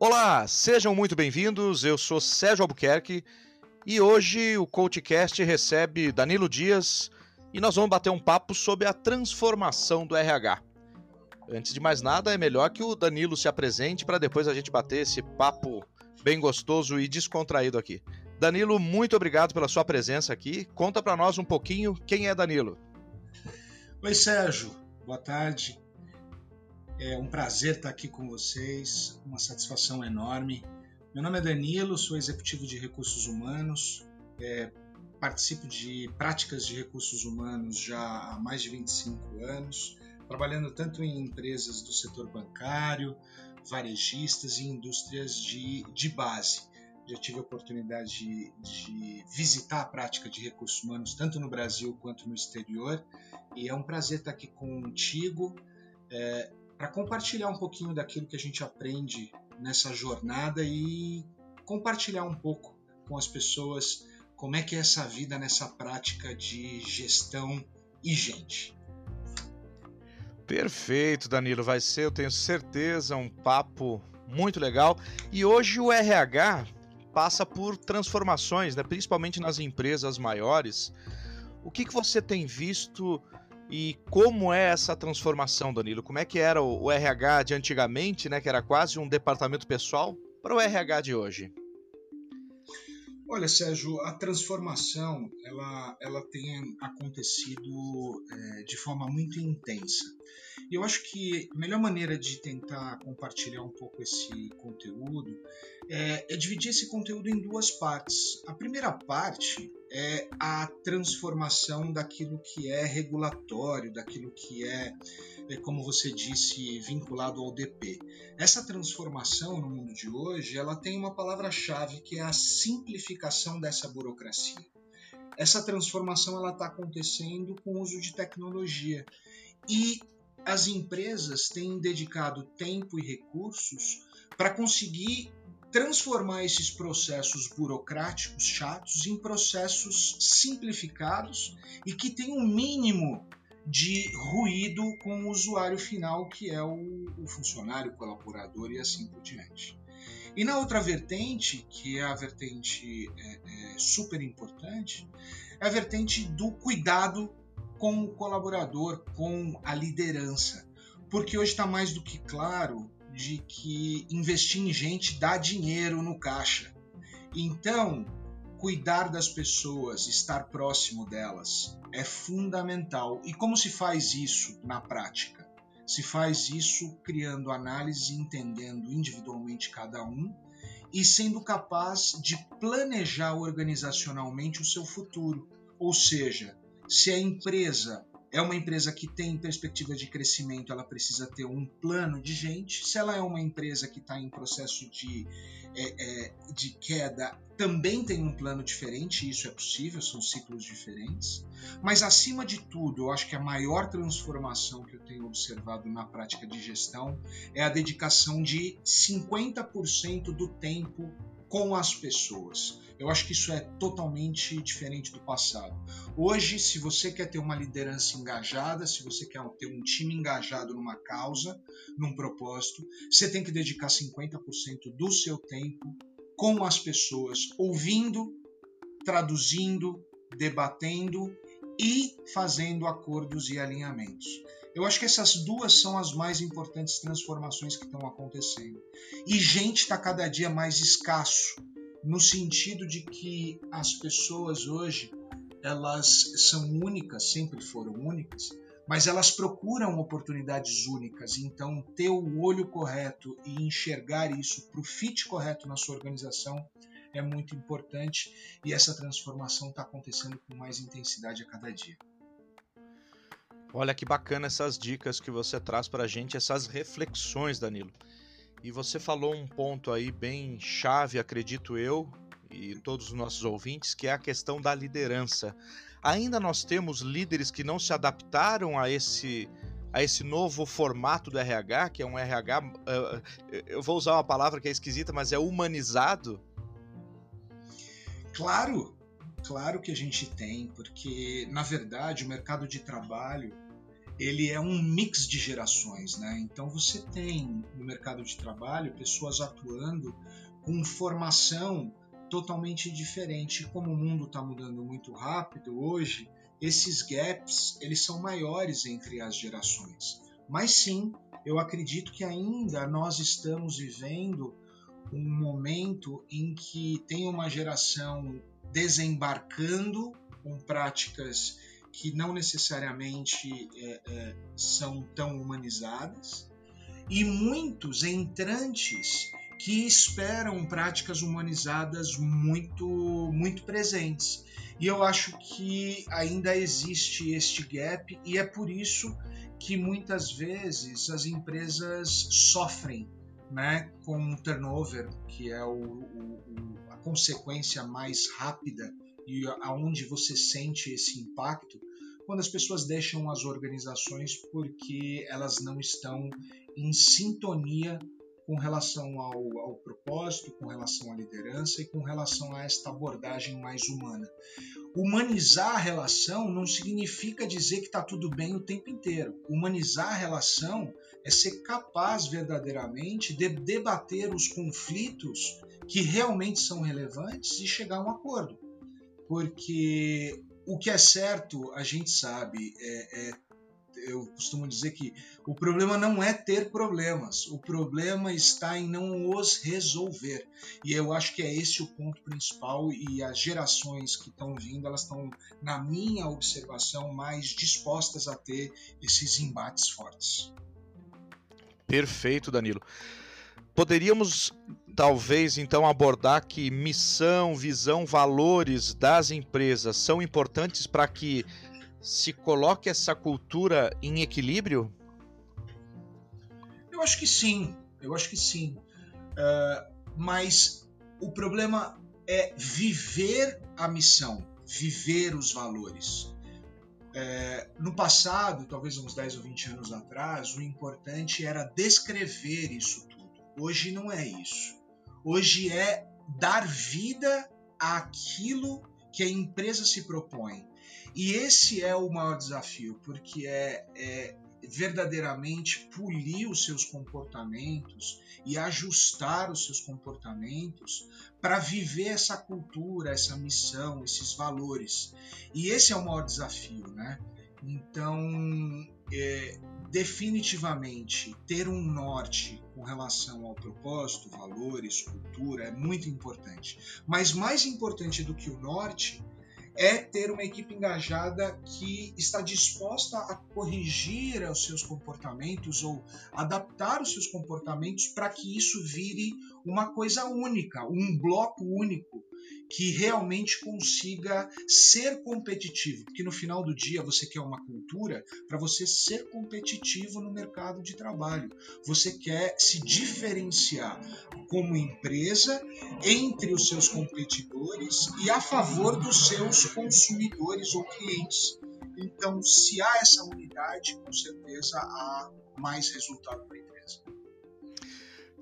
Olá, sejam muito bem-vindos. Eu sou Sérgio Albuquerque e hoje o CoachCast recebe Danilo Dias e nós vamos bater um papo sobre a transformação do RH. Antes de mais nada, é melhor que o Danilo se apresente para depois a gente bater esse papo bem gostoso e descontraído aqui. Danilo, muito obrigado pela sua presença aqui. Conta para nós um pouquinho quem é Danilo. Oi, Sérgio. Boa tarde. É um prazer estar aqui com vocês, uma satisfação enorme. Meu nome é Danilo, sou executivo de recursos humanos, é, participo de práticas de recursos humanos já há mais de 25 anos, trabalhando tanto em empresas do setor bancário, varejistas e indústrias de, de base. Já tive a oportunidade de, de visitar a prática de recursos humanos tanto no Brasil quanto no exterior e é um prazer estar aqui contigo. É, para compartilhar um pouquinho daquilo que a gente aprende nessa jornada e compartilhar um pouco com as pessoas como é que é essa vida nessa prática de gestão e gente. Perfeito, Danilo. Vai ser, eu tenho certeza, um papo muito legal. E hoje o RH passa por transformações, né? principalmente nas empresas maiores. O que, que você tem visto e como é essa transformação, Danilo? Como é que era o RH de antigamente, né, que era quase um departamento pessoal, para o RH de hoje? Olha, Sérgio, a transformação ela, ela tem acontecido é, de forma muito intensa. E eu acho que a melhor maneira de tentar compartilhar um pouco esse conteúdo é, é dividir esse conteúdo em duas partes. A primeira parte é a transformação daquilo que é regulatório, daquilo que é, é, como você disse, vinculado ao DP. Essa transformação no mundo de hoje, ela tem uma palavra-chave que é a simplificação dessa burocracia. Essa transformação ela está acontecendo com o uso de tecnologia e as empresas têm dedicado tempo e recursos para conseguir transformar esses processos burocráticos chatos em processos simplificados e que tem um mínimo de ruído com o usuário final, que é o, o funcionário, o colaborador e assim por diante. E na outra vertente, que é a vertente é, é, super importante, é a vertente do cuidado com o colaborador, com a liderança. Porque hoje está mais do que claro de que investir em gente dá dinheiro no caixa. Então, cuidar das pessoas, estar próximo delas é fundamental. E como se faz isso na prática? Se faz isso criando análise, entendendo individualmente cada um e sendo capaz de planejar organizacionalmente o seu futuro. Ou seja, se a empresa é uma empresa que tem perspectiva de crescimento, ela precisa ter um plano de gente. Se ela é uma empresa que está em processo de, é, é, de queda, também tem um plano diferente, isso é possível, são ciclos diferentes. Mas, acima de tudo, eu acho que a maior transformação que eu tenho observado na prática de gestão é a dedicação de 50% do tempo com as pessoas. Eu acho que isso é totalmente diferente do passado. Hoje, se você quer ter uma liderança engajada, se você quer ter um time engajado numa causa, num propósito, você tem que dedicar 50% do seu tempo com as pessoas, ouvindo, traduzindo, debatendo e fazendo acordos e alinhamentos. Eu acho que essas duas são as mais importantes transformações que estão acontecendo. E gente está cada dia mais escasso, no sentido de que as pessoas hoje elas são únicas, sempre foram únicas, mas elas procuram oportunidades únicas. Então, ter o olho correto e enxergar isso para o fit correto na sua organização é muito importante e essa transformação está acontecendo com mais intensidade a cada dia. Olha que bacana essas dicas que você traz para a gente, essas reflexões, Danilo. E você falou um ponto aí bem chave, acredito eu, e todos os nossos ouvintes, que é a questão da liderança. Ainda nós temos líderes que não se adaptaram a esse a esse novo formato do RH, que é um RH, uh, eu vou usar uma palavra que é esquisita, mas é humanizado. Claro, claro que a gente tem, porque na verdade o mercado de trabalho ele é um mix de gerações, né? Então você tem no mercado de trabalho pessoas atuando com formação totalmente diferente. Como o mundo está mudando muito rápido hoje, esses gaps eles são maiores entre as gerações. Mas sim, eu acredito que ainda nós estamos vivendo um momento em que tem uma geração desembarcando com práticas que não necessariamente é, é, são tão humanizadas e muitos entrantes que esperam práticas humanizadas muito muito presentes. E eu acho que ainda existe este gap e é por isso que muitas vezes as empresas sofrem né, com o turnover, que é o, o, a consequência mais rápida e aonde você sente esse impacto quando as pessoas deixam as organizações porque elas não estão em sintonia com relação ao, ao, propósito, com relação à liderança e com relação a esta abordagem mais humana. Humanizar a relação não significa dizer que está tudo bem o tempo inteiro. Humanizar a relação é ser capaz verdadeiramente de debater os conflitos que realmente são relevantes e chegar a um acordo. Porque o que é certo, a gente sabe, é, é eu costumo dizer que o problema não é ter problemas, o problema está em não os resolver. E eu acho que é esse o ponto principal e as gerações que estão vindo, elas estão, na minha observação, mais dispostas a ter esses embates fortes. Perfeito, Danilo. Poderíamos talvez então abordar que missão, visão, valores das empresas são importantes para que se coloque essa cultura em equilíbrio? Eu acho que sim, eu acho que sim. Uh, mas o problema é viver a missão, viver os valores. É, no passado, talvez uns 10 ou 20 anos atrás, o importante era descrever isso tudo. Hoje não é isso. Hoje é dar vida àquilo que a empresa se propõe. E esse é o maior desafio, porque é, é verdadeiramente polir os seus comportamentos e ajustar os seus comportamentos para viver essa cultura, essa missão, esses valores. E esse é o maior desafio, né? Então, é, definitivamente, ter um norte com relação ao propósito, valores, cultura é muito importante. Mas mais importante do que o norte é ter uma equipe engajada que está disposta a corrigir os seus comportamentos ou adaptar os seus comportamentos para que isso vire uma coisa única, um bloco único que realmente consiga ser competitivo, porque no final do dia você quer uma cultura para você ser competitivo no mercado de trabalho. Você quer se diferenciar como empresa entre os seus competidores e a favor dos seus consumidores ou clientes. Então, se há essa unidade, com certeza há mais resultado para a empresa.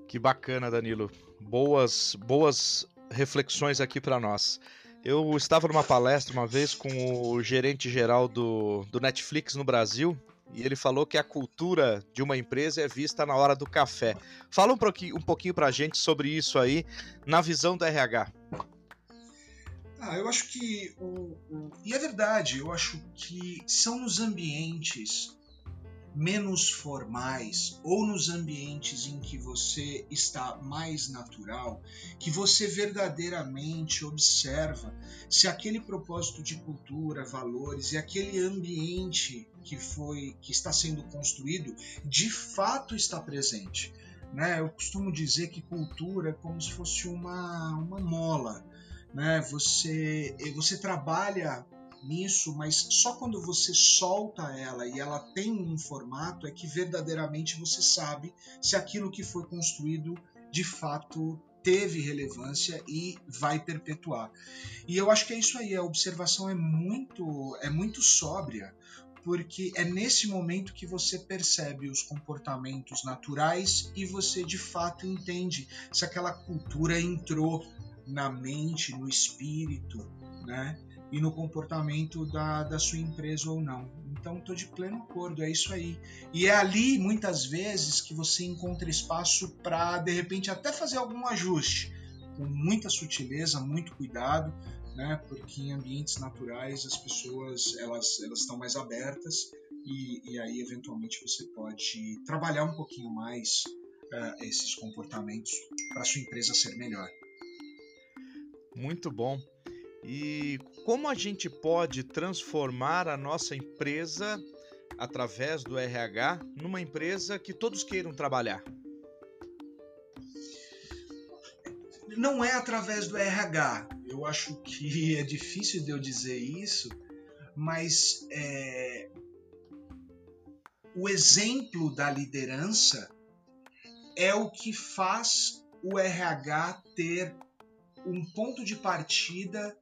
Que bacana, Danilo. Boas, boas reflexões aqui para nós. Eu estava numa palestra uma vez com o gerente geral do, do Netflix no Brasil e ele falou que a cultura de uma empresa é vista na hora do café. Fala um pouquinho, um pouquinho para a gente sobre isso aí, na visão do RH. Ah, eu acho que. O, o, e é verdade, eu acho que são nos ambientes menos formais ou nos ambientes em que você está mais natural, que você verdadeiramente observa se aquele propósito de cultura, valores e aquele ambiente que foi que está sendo construído de fato está presente. Né? Eu costumo dizer que cultura é como se fosse uma, uma mola. Né? Você, você trabalha nisso, mas só quando você solta ela e ela tem um formato é que verdadeiramente você sabe se aquilo que foi construído de fato teve relevância e vai perpetuar. E eu acho que é isso aí, a observação é muito é muito sóbria, porque é nesse momento que você percebe os comportamentos naturais e você de fato entende se aquela cultura entrou na mente, no espírito, né? E no comportamento da, da sua empresa ou não. Então, estou de pleno acordo, é isso aí. E é ali, muitas vezes, que você encontra espaço para, de repente, até fazer algum ajuste, com muita sutileza, muito cuidado, né? porque em ambientes naturais as pessoas elas, elas estão mais abertas e, e aí, eventualmente, você pode trabalhar um pouquinho mais uh, esses comportamentos para sua empresa ser melhor. Muito bom. E como a gente pode transformar a nossa empresa através do RH numa empresa que todos queiram trabalhar? Não é através do RH. Eu acho que é difícil de eu dizer isso, mas é... o exemplo da liderança é o que faz o RH ter um ponto de partida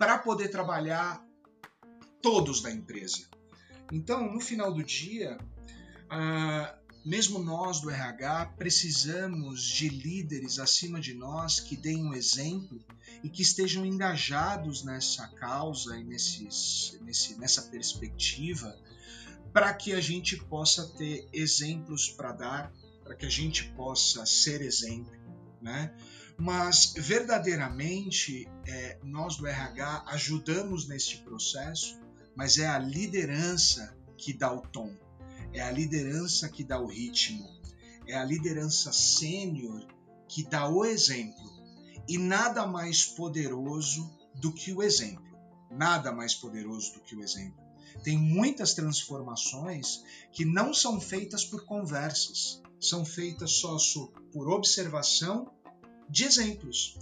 para poder trabalhar todos da empresa. Então, no final do dia, mesmo nós do RH precisamos de líderes acima de nós que deem um exemplo e que estejam engajados nessa causa e nesses, nesse, nessa perspectiva para que a gente possa ter exemplos para dar, para que a gente possa ser exemplo, né? Mas verdadeiramente é, nós do RH ajudamos neste processo, mas é a liderança que dá o tom, é a liderança que dá o ritmo, é a liderança sênior que dá o exemplo. E nada mais poderoso do que o exemplo. Nada mais poderoso do que o exemplo. Tem muitas transformações que não são feitas por conversas, são feitas só por observação de exemplos.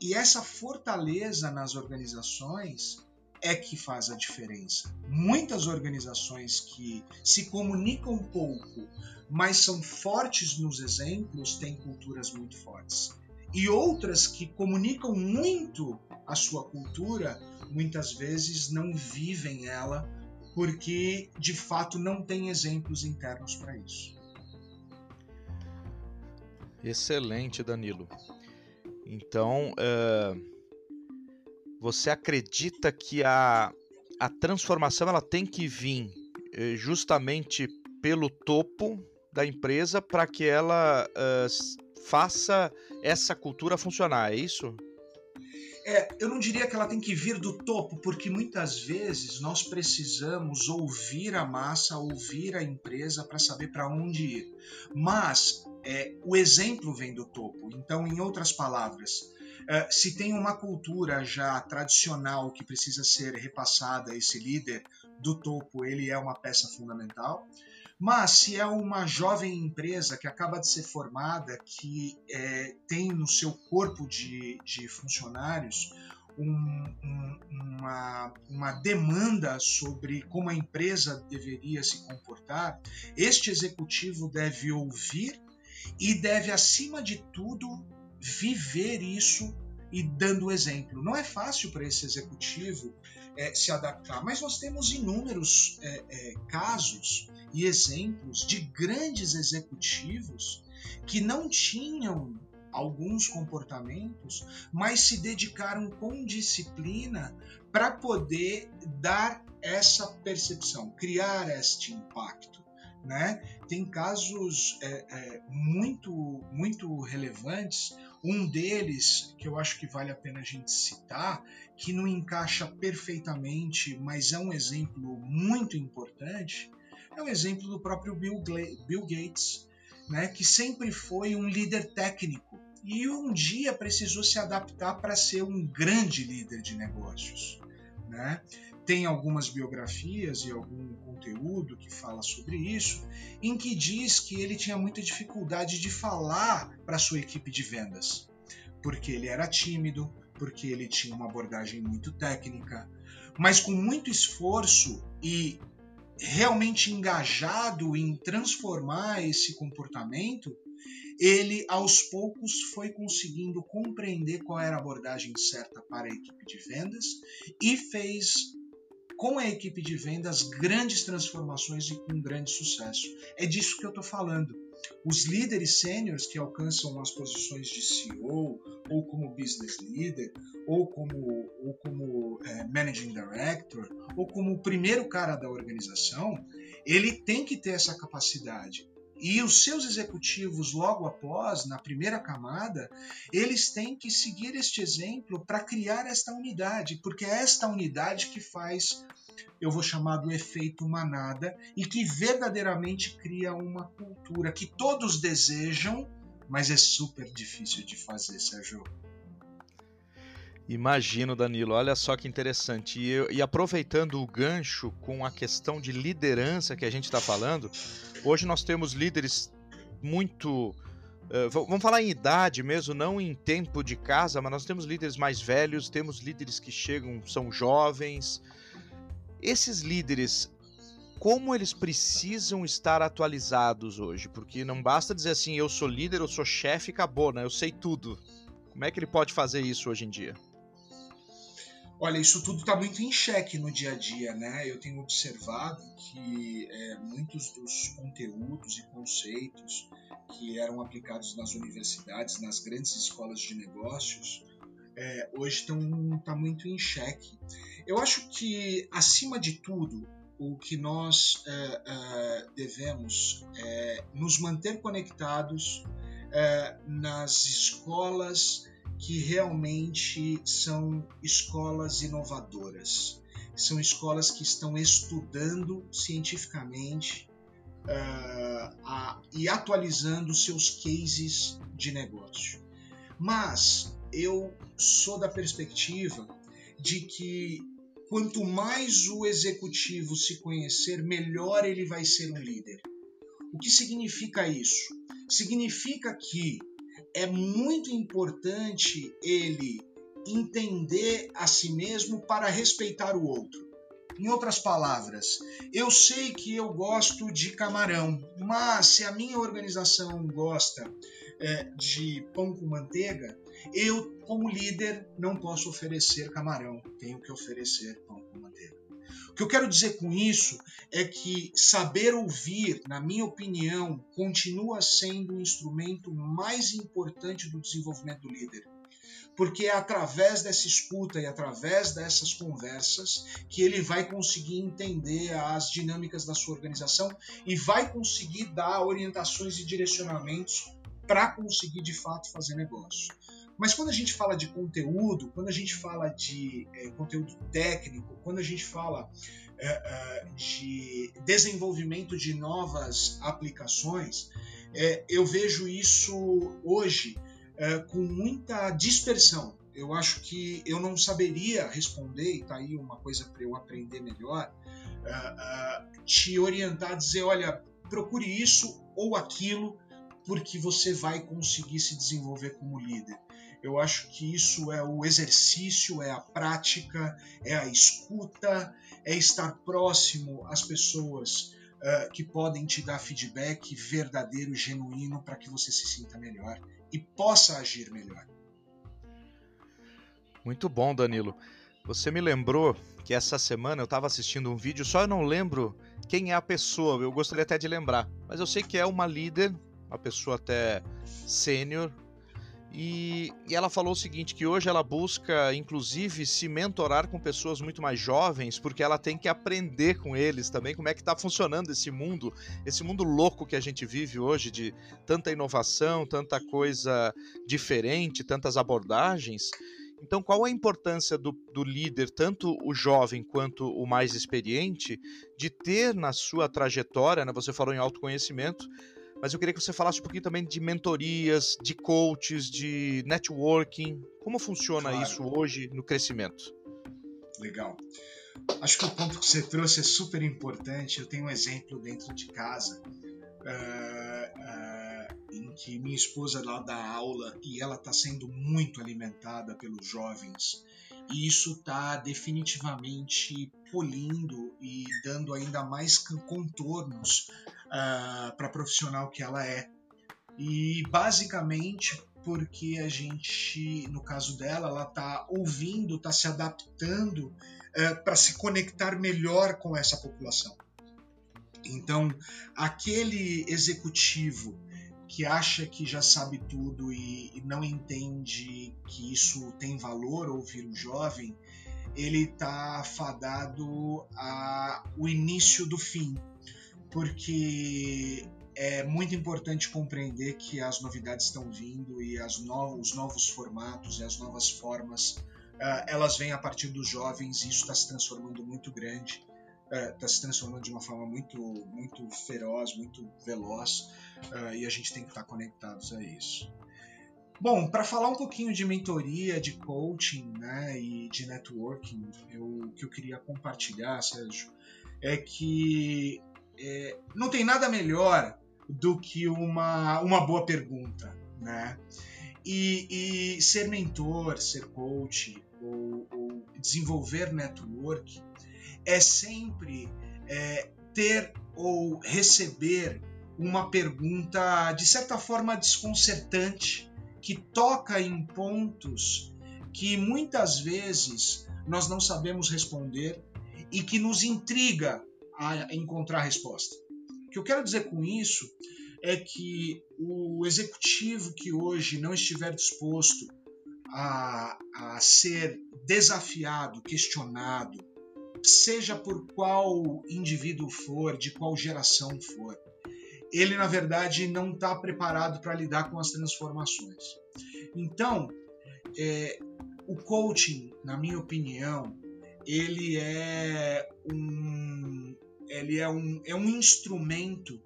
E essa fortaleza nas organizações é que faz a diferença. Muitas organizações que se comunicam pouco, mas são fortes nos exemplos, têm culturas muito fortes. E outras que comunicam muito a sua cultura, muitas vezes não vivem ela porque de fato não tem exemplos internos para isso. Excelente, Danilo. Então, uh, você acredita que a, a transformação ela tem que vir uh, justamente pelo topo da empresa para que ela uh, faça essa cultura funcionar, é isso? É, eu não diria que ela tem que vir do topo, porque muitas vezes nós precisamos ouvir a massa, ouvir a empresa para saber para onde ir. Mas é, o exemplo vem do topo. Então, em outras palavras, é, se tem uma cultura já tradicional que precisa ser repassada, esse líder do topo, ele é uma peça fundamental. Mas se é uma jovem empresa que acaba de ser formada, que é, tem no seu corpo de, de funcionários um, um, uma, uma demanda sobre como a empresa deveria se comportar, este executivo deve ouvir e deve, acima de tudo, viver isso e dando exemplo. Não é fácil para esse executivo é, se adaptar, mas nós temos inúmeros é, é, casos e exemplos de grandes executivos que não tinham alguns comportamentos, mas se dedicaram com disciplina para poder dar essa percepção, criar este impacto. Né? Tem casos é, é, muito, muito relevantes. Um deles, que eu acho que vale a pena a gente citar, que não encaixa perfeitamente, mas é um exemplo muito importante, é o exemplo do próprio Bill, Bill Gates, né? que sempre foi um líder técnico e um dia precisou se adaptar para ser um grande líder de negócios. Né? Tem algumas biografias e algum conteúdo que fala sobre isso, em que diz que ele tinha muita dificuldade de falar para sua equipe de vendas, porque ele era tímido, porque ele tinha uma abordagem muito técnica, mas com muito esforço e realmente engajado em transformar esse comportamento, ele aos poucos foi conseguindo compreender qual era a abordagem certa para a equipe de vendas e fez com a equipe de vendas grandes transformações e com grande sucesso. É disso que eu estou falando. Os líderes sêniores que alcançam as posições de CEO, ou como business leader, ou como, ou como é, managing director, ou como o primeiro cara da organização, ele tem que ter essa capacidade. E os seus executivos, logo após, na primeira camada, eles têm que seguir este exemplo para criar esta unidade, porque é esta unidade que faz, eu vou chamar do efeito manada, e que verdadeiramente cria uma cultura que todos desejam, mas é super difícil de fazer, Sérgio. Imagino, Danilo. Olha só que interessante. E, e, aproveitando o gancho com a questão de liderança que a gente está falando, hoje nós temos líderes muito. Uh, vamos falar em idade mesmo, não em tempo de casa, mas nós temos líderes mais velhos, temos líderes que chegam, são jovens. Esses líderes, como eles precisam estar atualizados hoje? Porque não basta dizer assim, eu sou líder, eu sou chefe, acabou, né? Eu sei tudo. Como é que ele pode fazer isso hoje em dia? Olha, isso tudo está muito em xeque no dia a dia, né? Eu tenho observado que é, muitos dos conteúdos e conceitos que eram aplicados nas universidades, nas grandes escolas de negócios, é, hoje estão tá muito em xeque. Eu acho que, acima de tudo, o que nós é, é devemos é nos manter conectados é, nas escolas que realmente são escolas inovadoras, são escolas que estão estudando cientificamente uh, a, e atualizando seus cases de negócio. Mas eu sou da perspectiva de que quanto mais o executivo se conhecer, melhor ele vai ser um líder. O que significa isso? Significa que é muito importante ele entender a si mesmo para respeitar o outro. Em outras palavras, eu sei que eu gosto de camarão, mas se a minha organização gosta é, de pão com manteiga, eu, como líder, não posso oferecer camarão, tenho que oferecer pão com manteiga. Que eu quero dizer com isso é que saber ouvir, na minha opinião, continua sendo o instrumento mais importante do desenvolvimento do líder. Porque é através dessa escuta e através dessas conversas que ele vai conseguir entender as dinâmicas da sua organização e vai conseguir dar orientações e direcionamentos para conseguir de fato fazer negócio. Mas quando a gente fala de conteúdo, quando a gente fala de é, conteúdo técnico, quando a gente fala é, de desenvolvimento de novas aplicações, é, eu vejo isso hoje com muita dispersão. Eu acho que eu não saberia responder, e está aí uma coisa para eu aprender melhor, te orientar, dizer, olha, procure isso ou aquilo, porque você vai conseguir se desenvolver como líder. Eu acho que isso é o exercício, é a prática, é a escuta, é estar próximo às pessoas uh, que podem te dar feedback verdadeiro, genuíno, para que você se sinta melhor e possa agir melhor. Muito bom, Danilo. Você me lembrou que essa semana eu estava assistindo um vídeo, só eu não lembro quem é a pessoa, eu gostaria até de lembrar, mas eu sei que é uma líder, uma pessoa até sênior, e, e, ela falou o seguinte: que hoje ela busca, inclusive, se mentorar com pessoas muito mais jovens, porque ela tem que aprender com eles também como é que está funcionando esse mundo, esse mundo louco que a gente vive hoje, de tanta inovação, tanta coisa diferente, tantas abordagens. Então, qual a importância do, do líder, tanto o jovem quanto o mais experiente, de ter na sua trajetória, né, você falou em autoconhecimento, mas eu queria que você falasse um pouquinho também de mentorias, de coaches, de networking. Como funciona claro. isso hoje no crescimento? Legal. Acho que o ponto que você trouxe é super importante. Eu tenho um exemplo dentro de casa uh, uh, em que minha esposa lá dá aula e ela está sendo muito alimentada pelos jovens e isso está definitivamente polindo e dando ainda mais contornos uh, ah, para a profissional que ela é. E basicamente porque a gente, no caso dela, ela está ouvindo, está se adaptando é, para se conectar melhor com essa população. Então, aquele executivo que acha que já sabe tudo e, e não entende que isso tem valor ouvir o jovem, ele está fadado ao início do fim, porque é muito importante compreender que as novidades estão vindo e no, os novos formatos e as novas formas uh, elas vêm a partir dos jovens e isso está se transformando muito grande está é, se transformando de uma forma muito, muito feroz, muito veloz, uh, e a gente tem que estar conectados a isso. Bom, para falar um pouquinho de mentoria, de coaching né, e de networking, eu, o que eu queria compartilhar, Sérgio, é que é, não tem nada melhor do que uma, uma boa pergunta. Né? E, e ser mentor, ser coach ou, ou desenvolver network é sempre é, ter ou receber uma pergunta de certa forma desconcertante que toca em pontos que muitas vezes nós não sabemos responder e que nos intriga a encontrar resposta. O que eu quero dizer com isso é que o executivo que hoje não estiver disposto a, a ser desafiado, questionado, seja por qual indivíduo for, de qual geração for, ele na verdade não está preparado para lidar com as transformações. Então, é, o coaching, na minha opinião, ele é um, ele é um, é um instrumento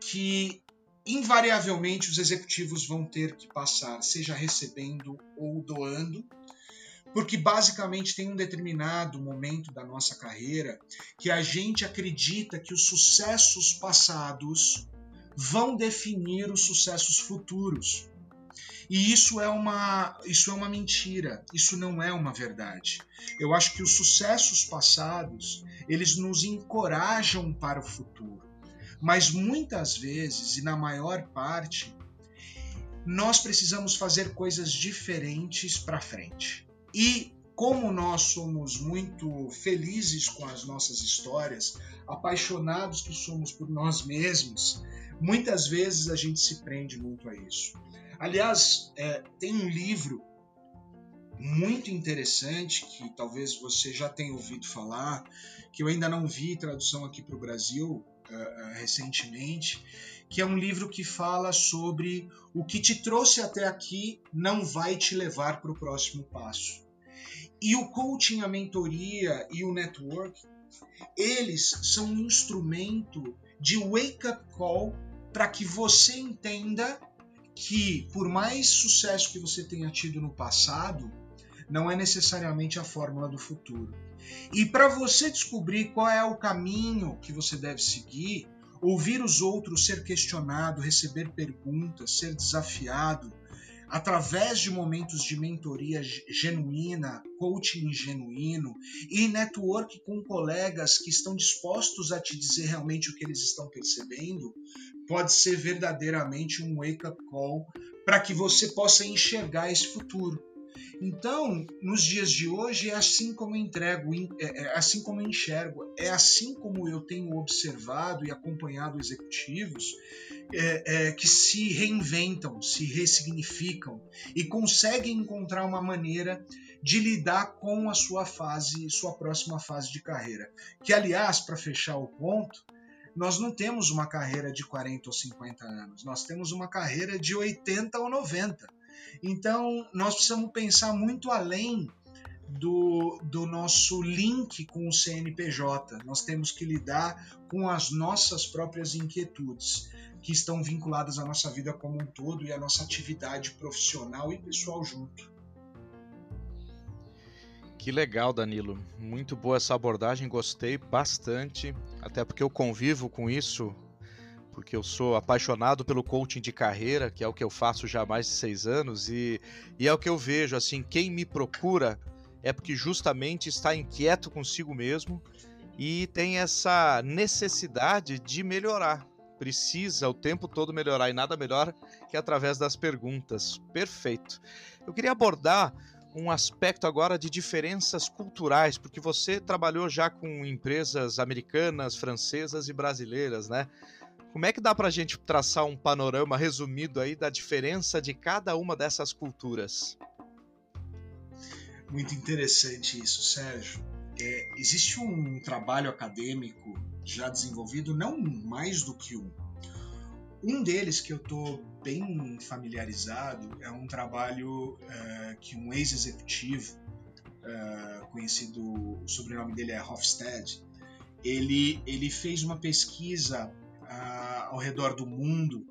que invariavelmente os executivos vão ter que passar, seja recebendo ou doando, porque basicamente tem um determinado momento da nossa carreira que a gente acredita que os sucessos passados vão definir os sucessos futuros. E isso é uma isso é uma mentira, isso não é uma verdade. Eu acho que os sucessos passados, eles nos encorajam para o futuro. Mas muitas vezes e na maior parte, nós precisamos fazer coisas diferentes para frente. E como nós somos muito felizes com as nossas histórias, apaixonados que somos por nós mesmos, muitas vezes a gente se prende muito a isso. Aliás, é, tem um livro muito interessante que talvez você já tenha ouvido falar, que eu ainda não vi tradução aqui para o Brasil uh, recentemente, que é um livro que fala sobre o que te trouxe até aqui não vai te levar para o próximo passo. E o coaching, a mentoria e o network, eles são um instrumento de wake-up call para que você entenda que, por mais sucesso que você tenha tido no passado, não é necessariamente a fórmula do futuro. E para você descobrir qual é o caminho que você deve seguir, ouvir os outros, ser questionado, receber perguntas, ser desafiado, através de momentos de mentoria genuína, coaching genuíno e network com colegas que estão dispostos a te dizer realmente o que eles estão percebendo, pode ser verdadeiramente um wake-up call para que você possa enxergar esse futuro. Então, nos dias de hoje, é assim como eu entrego, é, é assim como eu enxergo, é assim como eu tenho observado e acompanhado executivos é, é, que se reinventam, se ressignificam e conseguem encontrar uma maneira de lidar com a sua fase, sua próxima fase de carreira. Que, aliás, para fechar o ponto, nós não temos uma carreira de 40 ou 50 anos, nós temos uma carreira de 80 ou 90. Então, nós precisamos pensar muito além do, do nosso link com o CNPJ. Nós temos que lidar com as nossas próprias inquietudes, que estão vinculadas à nossa vida como um todo e à nossa atividade profissional e pessoal junto. Que legal, Danilo. Muito boa essa abordagem, gostei bastante, até porque eu convivo com isso porque eu sou apaixonado pelo coaching de carreira, que é o que eu faço já há mais de seis anos, e, e é o que eu vejo, assim, quem me procura é porque justamente está inquieto consigo mesmo e tem essa necessidade de melhorar, precisa o tempo todo melhorar e nada melhor que através das perguntas. Perfeito. Eu queria abordar um aspecto agora de diferenças culturais, porque você trabalhou já com empresas americanas, francesas e brasileiras, né? Como é que dá para a gente traçar um panorama resumido aí da diferença de cada uma dessas culturas? Muito interessante isso, Sérgio. É, existe um trabalho acadêmico já desenvolvido, não mais do que um. Um deles que eu estou bem familiarizado é um trabalho uh, que um ex-executivo, uh, conhecido, o sobrenome dele é Hofstede, ele, ele fez uma pesquisa ao redor do mundo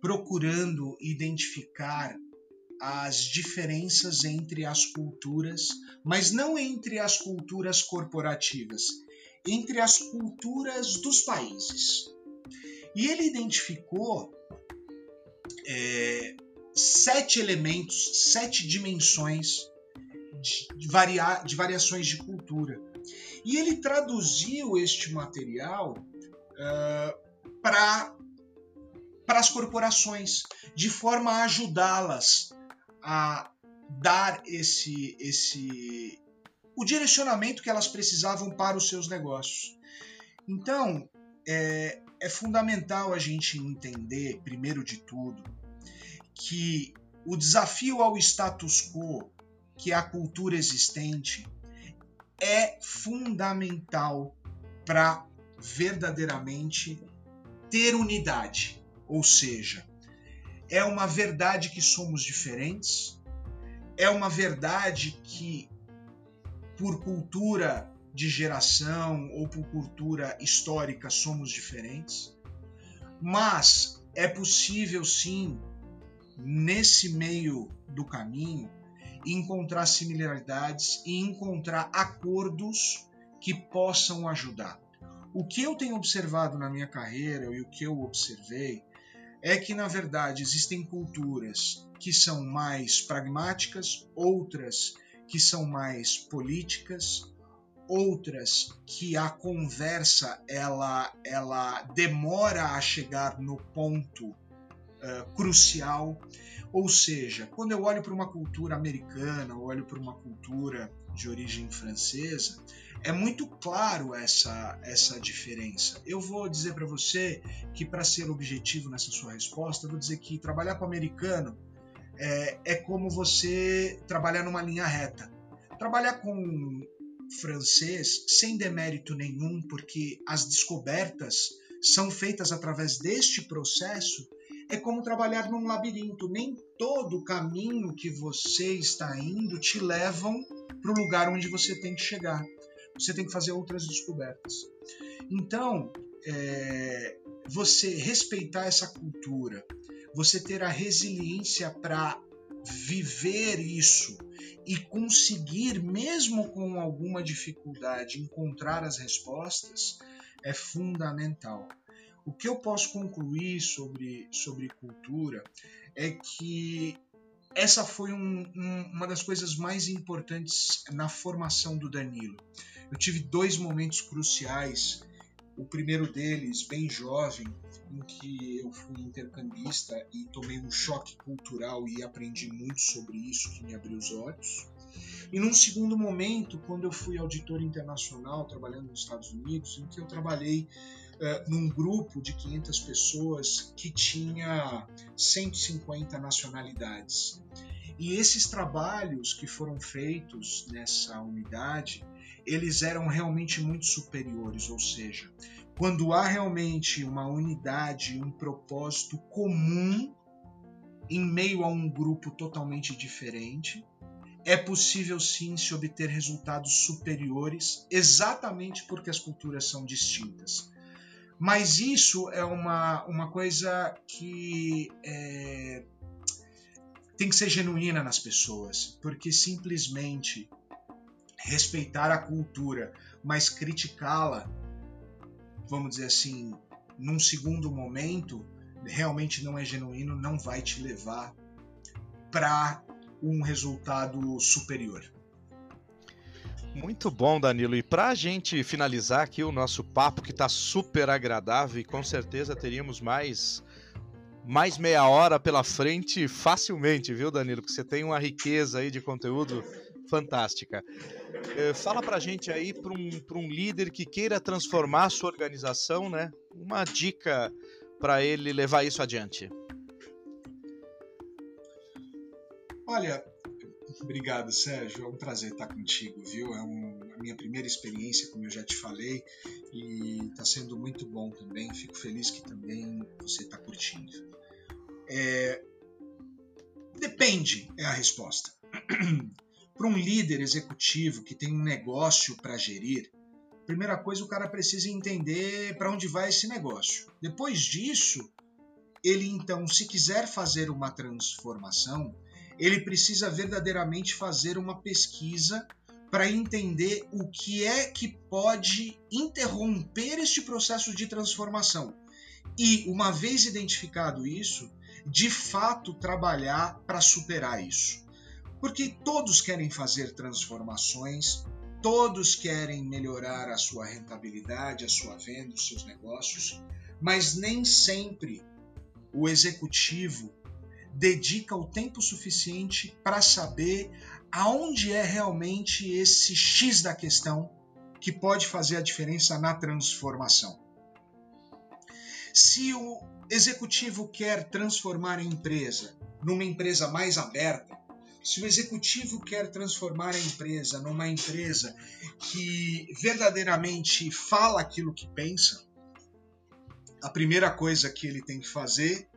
procurando identificar as diferenças entre as culturas, mas não entre as culturas corporativas, entre as culturas dos países. E ele identificou é, sete elementos, sete dimensões de, varia, de variações de cultura. E ele traduziu este material uh, para as corporações, de forma a ajudá-las a dar esse, esse o direcionamento que elas precisavam para os seus negócios. Então, é, é fundamental a gente entender, primeiro de tudo, que o desafio ao status quo, que é a cultura existente, é fundamental para verdadeiramente ter unidade. Ou seja, é uma verdade que somos diferentes, é uma verdade que, por cultura de geração ou por cultura histórica, somos diferentes, mas é possível sim, nesse meio do caminho, encontrar similaridades e encontrar acordos que possam ajudar. O que eu tenho observado na minha carreira e o que eu observei é que, na verdade, existem culturas que são mais pragmáticas, outras que são mais políticas, outras que a conversa ela, ela demora a chegar no ponto uh, crucial. Ou seja, quando eu olho para uma cultura americana, olho para uma cultura de origem francesa, é muito claro essa, essa diferença. Eu vou dizer para você que, para ser objetivo nessa sua resposta, vou dizer que trabalhar com americano é, é como você trabalhar numa linha reta. Trabalhar com francês, sem demérito nenhum, porque as descobertas são feitas através deste processo, é como trabalhar num labirinto. Nem todo caminho que você está indo te levam para o lugar onde você tem que chegar você tem que fazer outras descobertas. Então, é, você respeitar essa cultura, você ter a resiliência para viver isso e conseguir, mesmo com alguma dificuldade, encontrar as respostas é fundamental. O que eu posso concluir sobre, sobre cultura é que essa foi um, um, uma das coisas mais importantes na formação do Danilo. Eu tive dois momentos cruciais. O primeiro deles, bem jovem, em que eu fui intercambista e tomei um choque cultural e aprendi muito sobre isso, que me abriu os olhos. E num segundo momento, quando eu fui auditor internacional trabalhando nos Estados Unidos, em que eu trabalhei num grupo de 500 pessoas que tinha 150 nacionalidades. E esses trabalhos que foram feitos nessa unidade, eles eram realmente muito superiores, ou seja, quando há realmente uma unidade, um propósito comum em meio a um grupo totalmente diferente, é possível sim se obter resultados superiores, exatamente porque as culturas são distintas. Mas isso é uma, uma coisa que é, tem que ser genuína nas pessoas, porque simplesmente respeitar a cultura, mas criticá-la, vamos dizer assim, num segundo momento, realmente não é genuíno, não vai te levar para um resultado superior. Muito bom, Danilo. E para a gente finalizar aqui o nosso papo, que está super agradável e com certeza teríamos mais mais meia hora pela frente facilmente, viu, Danilo? Porque você tem uma riqueza aí de conteúdo fantástica. Eh, fala para a gente aí para um, um líder que queira transformar a sua organização, né? Uma dica para ele levar isso adiante. Olha, Obrigado, Sérgio. É um prazer estar contigo, viu? É um, a minha primeira experiência, como eu já te falei, e está sendo muito bom também. Fico feliz que também você está curtindo. É... Depende, é a resposta. para um líder executivo que tem um negócio para gerir, primeira coisa o cara precisa entender para onde vai esse negócio. Depois disso, ele então, se quiser fazer uma transformação, ele precisa verdadeiramente fazer uma pesquisa para entender o que é que pode interromper este processo de transformação. E, uma vez identificado isso, de fato trabalhar para superar isso. Porque todos querem fazer transformações, todos querem melhorar a sua rentabilidade, a sua venda, os seus negócios, mas nem sempre o executivo dedica o tempo suficiente para saber aonde é realmente esse X da questão que pode fazer a diferença na transformação. Se o executivo quer transformar a empresa numa empresa mais aberta, se o executivo quer transformar a empresa numa empresa que verdadeiramente fala aquilo que pensa, a primeira coisa que ele tem que fazer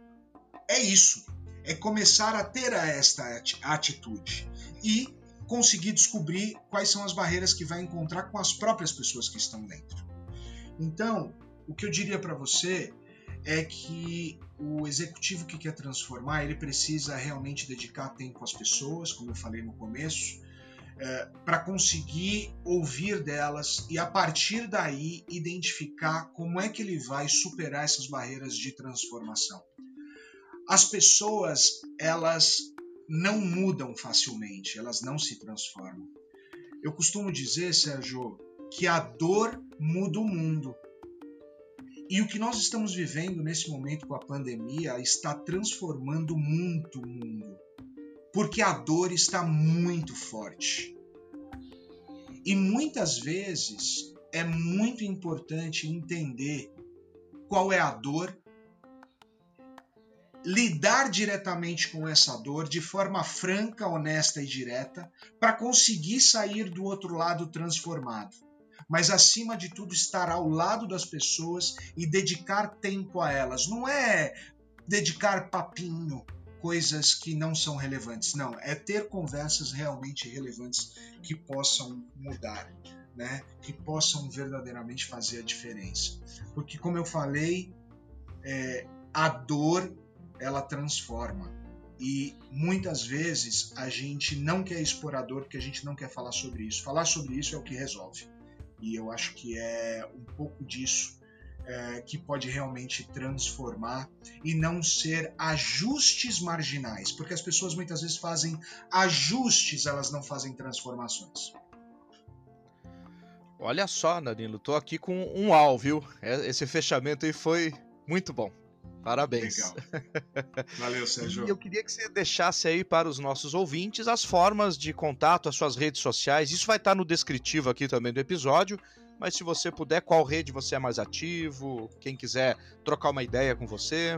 é isso é começar a ter esta atitude e conseguir descobrir quais são as barreiras que vai encontrar com as próprias pessoas que estão dentro. Então, o que eu diria para você é que o executivo que quer transformar, ele precisa realmente dedicar tempo às pessoas, como eu falei no começo, é, para conseguir ouvir delas e a partir daí identificar como é que ele vai superar essas barreiras de transformação. As pessoas, elas não mudam facilmente, elas não se transformam. Eu costumo dizer, Sérgio, que a dor muda o mundo. E o que nós estamos vivendo nesse momento com a pandemia está transformando muito o mundo. Porque a dor está muito forte. E muitas vezes é muito importante entender qual é a dor lidar diretamente com essa dor de forma franca, honesta e direta, para conseguir sair do outro lado transformado. Mas acima de tudo, estar ao lado das pessoas e dedicar tempo a elas. Não é dedicar papinho, coisas que não são relevantes. Não, é ter conversas realmente relevantes que possam mudar, né? Que possam verdadeiramente fazer a diferença. Porque, como eu falei, é, a dor ela transforma. E muitas vezes a gente não quer expor a dor porque a gente não quer falar sobre isso. Falar sobre isso é o que resolve. E eu acho que é um pouco disso é, que pode realmente transformar e não ser ajustes marginais, porque as pessoas muitas vezes fazem ajustes, elas não fazem transformações. Olha só, Danilo, tô aqui com um al, viu? É, esse fechamento aí foi muito bom. Parabéns. Legal. Valeu, Sérgio. E eu queria que você deixasse aí para os nossos ouvintes as formas de contato, as suas redes sociais. Isso vai estar no descritivo aqui também do episódio. Mas se você puder, qual rede você é mais ativo? Quem quiser trocar uma ideia com você.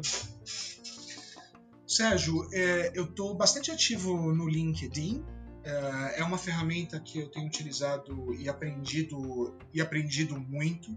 Sérgio, é, eu estou bastante ativo no LinkedIn. É, é uma ferramenta que eu tenho utilizado e aprendido e aprendido muito.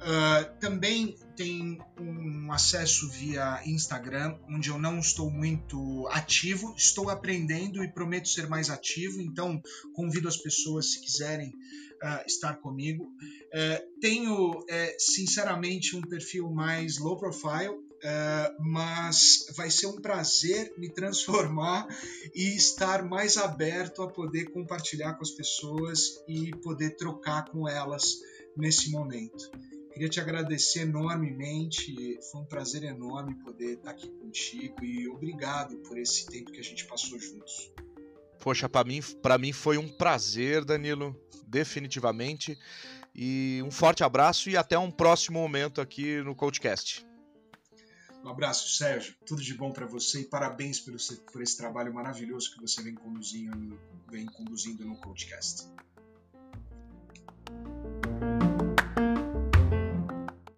Uh, também tem um acesso via Instagram, onde eu não estou muito ativo, estou aprendendo e prometo ser mais ativo, então convido as pessoas, se quiserem, uh, estar comigo. Uh, tenho, sinceramente, um perfil mais low profile, Uh, mas vai ser um prazer me transformar e estar mais aberto a poder compartilhar com as pessoas e poder trocar com elas nesse momento. Queria te agradecer enormemente, foi um prazer enorme poder estar aqui contigo e obrigado por esse tempo que a gente passou juntos. Poxa, para mim, para mim foi um prazer, Danilo. definitivamente. E um forte abraço e até um próximo momento aqui no Coachcast. Um abraço, Sérgio. Tudo de bom para você e parabéns por esse, por esse trabalho maravilhoso que você vem conduzindo, vem conduzindo no Coachcast.